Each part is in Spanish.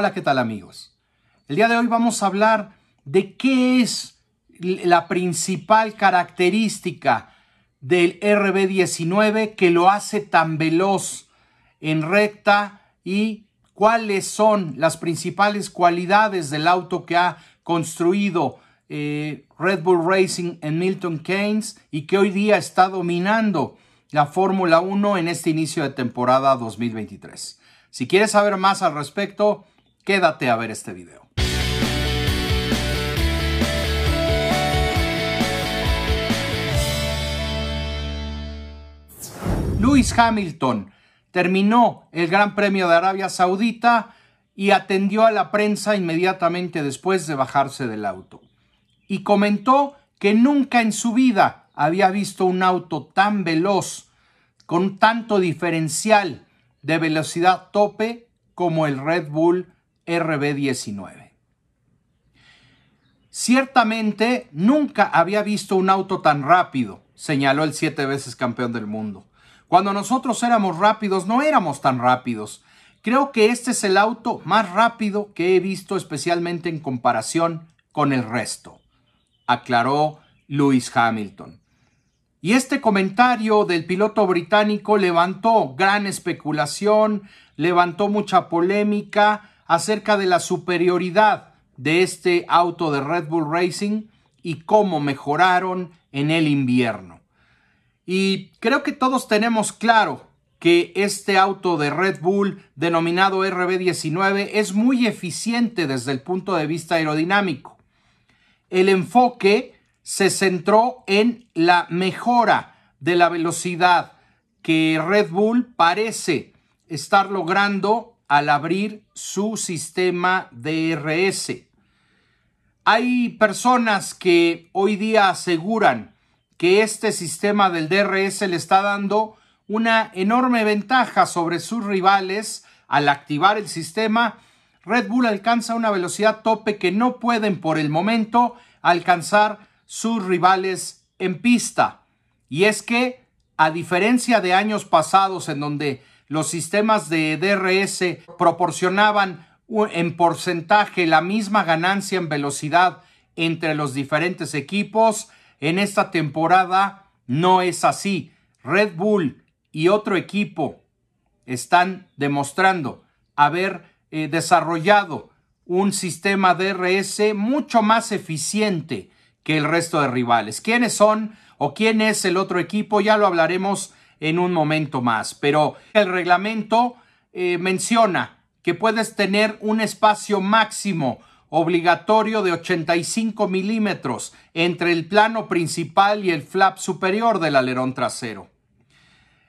Hola, ¿qué tal amigos? El día de hoy vamos a hablar de qué es la principal característica del RB19 que lo hace tan veloz en recta y cuáles son las principales cualidades del auto que ha construido eh, Red Bull Racing en Milton Keynes y que hoy día está dominando la Fórmula 1 en este inicio de temporada 2023. Si quieres saber más al respecto, quédate a ver este video. Lewis Hamilton terminó el Gran Premio de Arabia Saudita y atendió a la prensa inmediatamente después de bajarse del auto. Y comentó que nunca en su vida había visto un auto tan veloz, con tanto diferencial de velocidad tope como el Red Bull RB19. Ciertamente nunca había visto un auto tan rápido, señaló el siete veces campeón del mundo. Cuando nosotros éramos rápidos, no éramos tan rápidos. Creo que este es el auto más rápido que he visto especialmente en comparación con el resto, aclaró Lewis Hamilton. Y este comentario del piloto británico levantó gran especulación, levantó mucha polémica acerca de la superioridad de este auto de Red Bull Racing y cómo mejoraron en el invierno. Y creo que todos tenemos claro que este auto de Red Bull denominado RB19 es muy eficiente desde el punto de vista aerodinámico. El enfoque se centró en la mejora de la velocidad que Red Bull parece estar logrando al abrir su sistema DRS. Hay personas que hoy día aseguran que este sistema del DRS le está dando una enorme ventaja sobre sus rivales al activar el sistema. Red Bull alcanza una velocidad tope que no pueden por el momento alcanzar sus rivales en pista. Y es que, a diferencia de años pasados en donde los sistemas de DRS proporcionaban en porcentaje la misma ganancia en velocidad entre los diferentes equipos, en esta temporada no es así. Red Bull y otro equipo están demostrando haber eh, desarrollado un sistema DRS mucho más eficiente que el resto de rivales. ¿Quiénes son o quién es el otro equipo? Ya lo hablaremos en un momento más, pero el reglamento eh, menciona que puedes tener un espacio máximo obligatorio de 85 milímetros entre el plano principal y el flap superior del alerón trasero.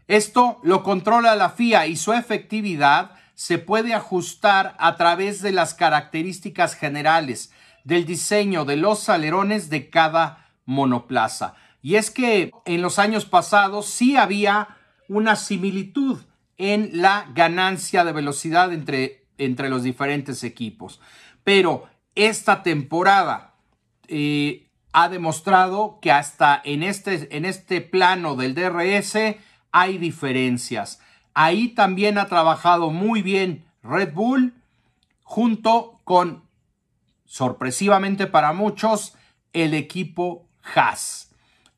Esto lo controla la FIA y su efectividad se puede ajustar a través de las características generales del diseño de los alerones de cada monoplaza. Y es que en los años pasados sí había una similitud en la ganancia de velocidad entre, entre los diferentes equipos pero esta temporada eh, ha demostrado que hasta en este, en este plano del DRS hay diferencias. Ahí también ha trabajado muy bien Red Bull junto con, sorpresivamente para muchos, el equipo Haas.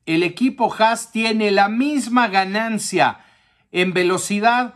El equipo Haas tiene la misma ganancia en velocidad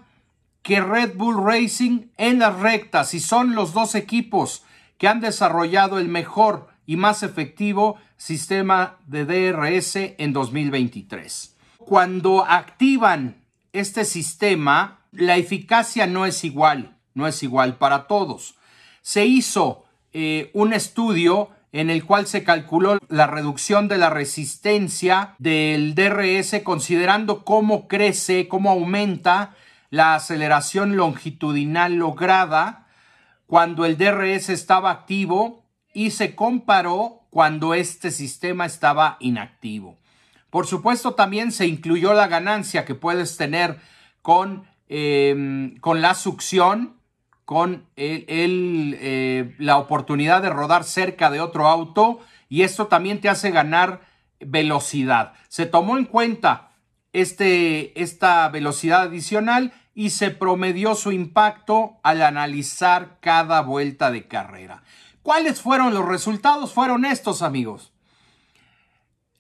que Red Bull Racing en las rectas y son los dos equipos que han desarrollado el mejor y más efectivo sistema de DRS en 2023. Cuando activan este sistema, la eficacia no es igual, no es igual para todos. Se hizo eh, un estudio en el cual se calculó la reducción de la resistencia del DRS considerando cómo crece, cómo aumenta la aceleración longitudinal lograda cuando el DRS estaba activo y se comparó cuando este sistema estaba inactivo. Por supuesto, también se incluyó la ganancia que puedes tener con, em, con la succión, con eh, la oportunidad de rodar cerca de otro auto y esto también te hace ganar velocidad. Se tomó en cuenta este, esta velocidad adicional y se promedió su impacto al analizar cada vuelta de carrera. ¿Cuáles fueron los resultados? Fueron estos, amigos.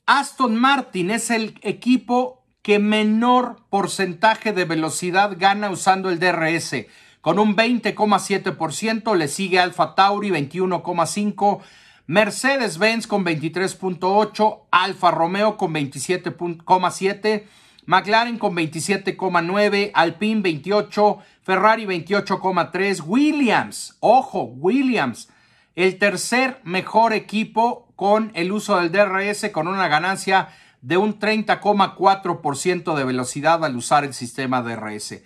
Aston Martin es el equipo que menor porcentaje de velocidad gana usando el DRS. Con un 20,7% le sigue Alfa Tauri 21,5%, Mercedes-Benz con 23.8%, Alfa Romeo con 27,7%, McLaren con 27,9%, Alpine 28%, Ferrari 28,3%, Williams, ojo, Williams, el tercer mejor equipo con el uso del DRS con una ganancia de un 30,4% de velocidad al usar el sistema DRS.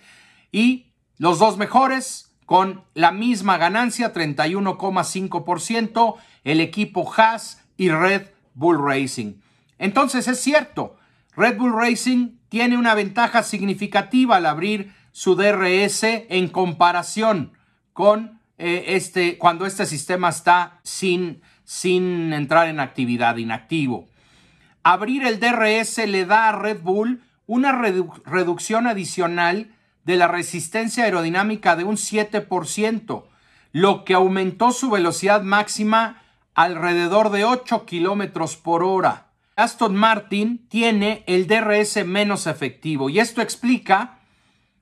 Y los dos mejores con la misma ganancia, 31,5%, el equipo Haas y Red Bull Racing. Entonces es cierto, Red Bull Racing tiene una ventaja significativa al abrir su DRS en comparación con eh, este, cuando este sistema está sin, sin entrar en actividad, inactivo. Abrir el DRS le da a Red Bull una reducción adicional de la resistencia aerodinámica de un 7%, lo que aumentó su velocidad máxima alrededor de 8 kilómetros por hora. Aston Martin tiene el DRS menos efectivo y esto explica,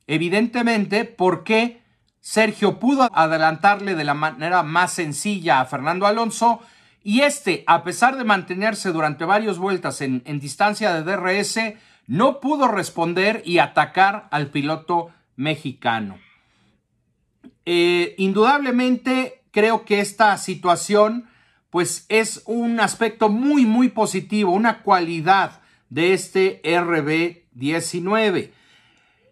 evidentemente, por qué Sergio pudo adelantarle de la manera más sencilla a Fernando Alonso y este, a pesar de mantenerse durante varias vueltas en, distancia de DRS, no pudo responder y atacar al piloto mexicano. Eh, indudablemente creo que esta situación pues es un aspecto muy muy positivo, una cualidad de este RB19.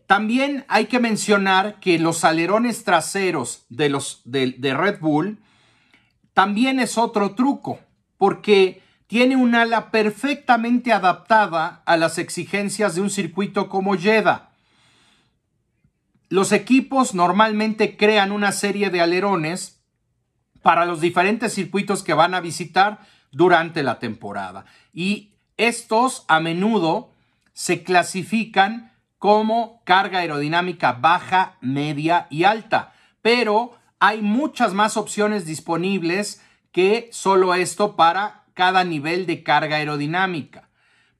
También hay que mencionar que los alerones traseros de, los, de, de Red Bull también es otro truco, porque tiene un ala perfectamente adaptada a las exigencias de un circuito como Jeddah. Los equipos normalmente crean una serie de alerones para los diferentes circuitos que van a visitar durante la temporada. Y estos a menudo se clasifican como carga aerodinámica baja, media y alta. Pero hay muchas más opciones disponibles que solo esto para cada nivel de carga aerodinámica.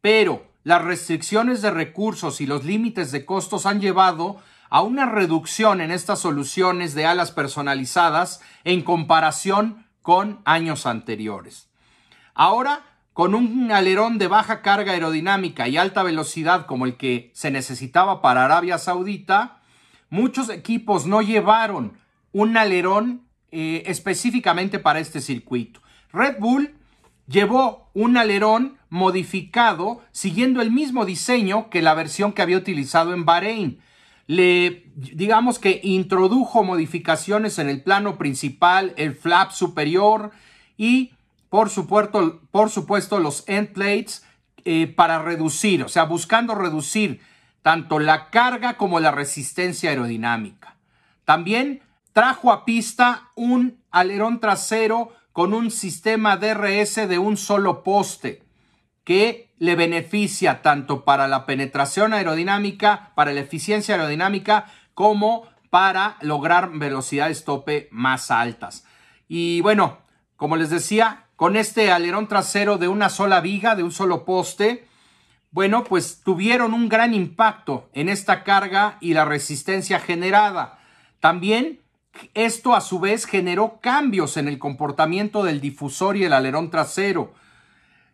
Pero las restricciones de recursos y los límites de costos han llevado a una reducción en estas soluciones de alas personalizadas en comparación con años anteriores. Ahora, con un alerón de baja carga aerodinámica y alta velocidad como el que se necesitaba para Arabia Saudita, muchos equipos no llevaron un alerón eh, específicamente para este circuito. Red Bull llevó un alerón modificado siguiendo el mismo diseño que la versión que había utilizado en Bahrein. Le, digamos que introdujo modificaciones en el plano principal, el flap superior y por supuesto, por supuesto los end plates eh, para reducir, o sea, buscando reducir tanto la carga como la resistencia aerodinámica. También trajo a pista un alerón trasero con un sistema DRS de un solo poste que le beneficia tanto para la penetración aerodinámica, para la eficiencia aerodinámica, como para lograr velocidades tope más altas. Y bueno, como les decía, con este alerón trasero de una sola viga, de un solo poste, bueno, pues tuvieron un gran impacto en esta carga y la resistencia generada. También esto a su vez generó cambios en el comportamiento del difusor y el alerón trasero,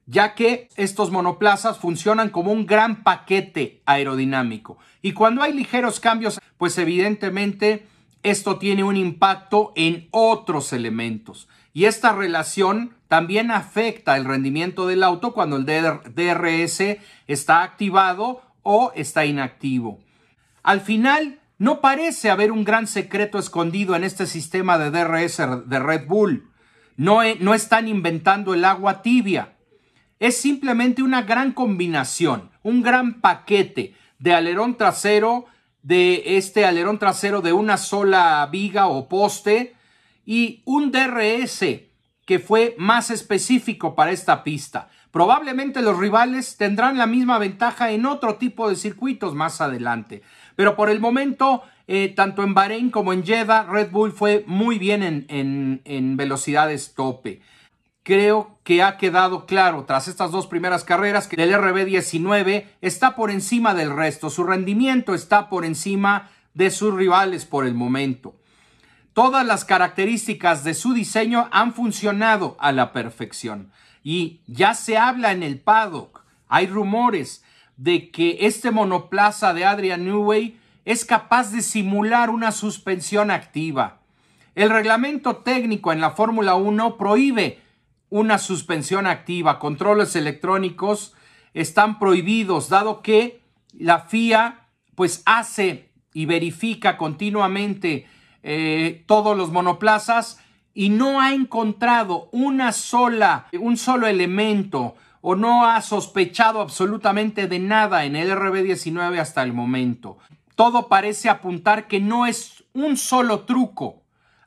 ya que estos monoplazas funcionan como un gran paquete aerodinámico. Y cuando hay ligeros cambios, pues evidentemente esto tiene un impacto en otros elementos. Y esta relación también afecta el rendimiento del auto cuando el DRS está activado o está inactivo. Al final, no parece haber un gran secreto escondido en este sistema de DRS de Red Bull. No, no están inventando el agua tibia. Es simplemente una gran combinación, un gran paquete de alerón trasero, de este alerón trasero de una sola viga o poste y un DRS que fue más específico para esta pista. Probablemente los rivales tendrán la misma ventaja en otro tipo de circuitos más adelante. Pero por el momento, eh, tanto en Bahrein como en Jeddah, Red Bull fue muy bien en, en velocidades tope. Creo que ha quedado claro tras estas dos primeras carreras que el RB19 está por encima del resto, su rendimiento está por encima de sus rivales por el momento. Todas las características de su diseño han funcionado a la perfección y ya se habla en el paddock, hay rumores de que este monoplaza de Adrian Newey es capaz de simular una suspensión activa. El reglamento técnico en la Fórmula 1 prohíbe una suspensión activa, controles electrónicos están prohibidos, dado que la FIA pues hace y verifica continuamente eh, todos los monoplazas y no ha encontrado una sola, un solo elemento o no ha sospechado absolutamente de nada en el RB19 hasta el momento. Todo parece apuntar que no es un solo truco.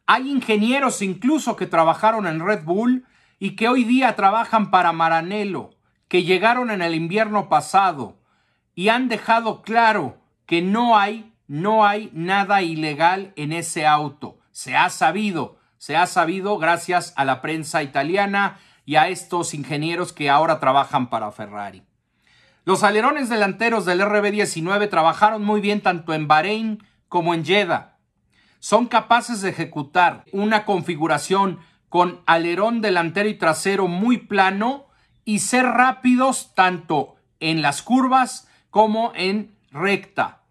Hay ingenieros incluso que trabajaron en Red Bull y que hoy día trabajan para Maranello, que llegaron en el invierno pasado y han dejado claro que no hay, no hay nada ilegal en ese auto. Se ha sabido, se ha sabido gracias a la prensa italiana y a estos ingenieros que ahora trabajan para Ferrari. Los alerones delanteros del RB19 trabajaron muy bien tanto en Bahrein como en Jeddah. Son capaces de ejecutar una configuración con alerón delantero y trasero muy plano y ser rápidos tanto en las curvas como en recta.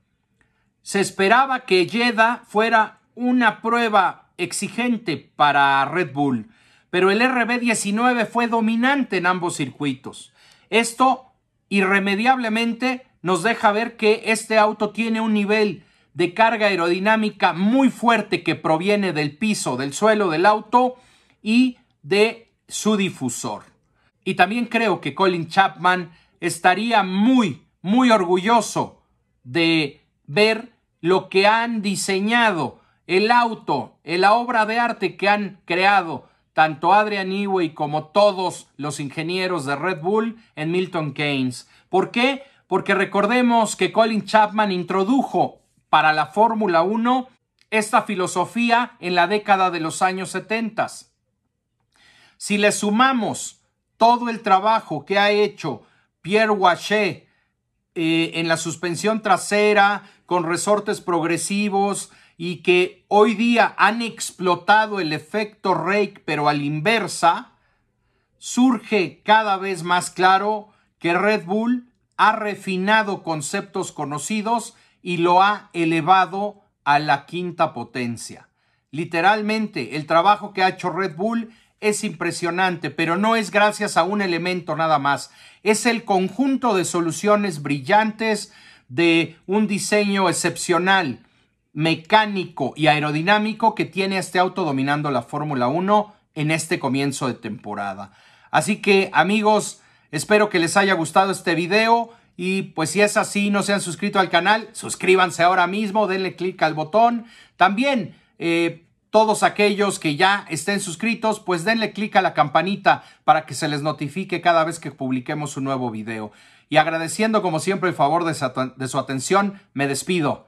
Se esperaba que Jeddah fuera una prueba exigente para Red Bull, pero el RB19 fue dominante en ambos circuitos. Esto irremediablemente nos deja ver que este auto tiene un nivel de carga aerodinámica muy fuerte que proviene del piso, del suelo del auto y de su difusor. Y también creo que Colin Chapman estaría muy, muy orgulloso de ver lo que han diseñado, el auto, la obra de arte que han creado tanto Adrian Newey como todos los ingenieros de Red Bull en Milton Keynes. ¿Por qué? Porque recordemos que Colin Chapman introdujo para la Fórmula 1 esta filosofía en la década de los años 70. Si le sumamos todo el trabajo que ha hecho Pierre Wachet eh, en la suspensión trasera, con resortes progresivos y que hoy día han explotado el efecto rake, pero a la inversa, surge cada vez más claro que Red Bull ha refinado conceptos conocidos y lo ha elevado a la quinta potencia. Literalmente, el trabajo que ha hecho Red Bull es impresionante, pero no es gracias a un elemento nada más. Es el conjunto de soluciones brillantes de un diseño excepcional, mecánico y aerodinámico que tiene este auto dominando la Fórmula 1 en este comienzo de temporada. Así que amigos, espero que les haya gustado este video y pues si es así, no se han suscrito al canal, suscríbanse ahora mismo, denle clic al botón. También eh, todos aquellos que ya estén suscritos, pues denle clic a la campanita para que se les notifique cada vez que publiquemos un nuevo video. Y agradeciendo como siempre el favor de su, de su atención, me despido.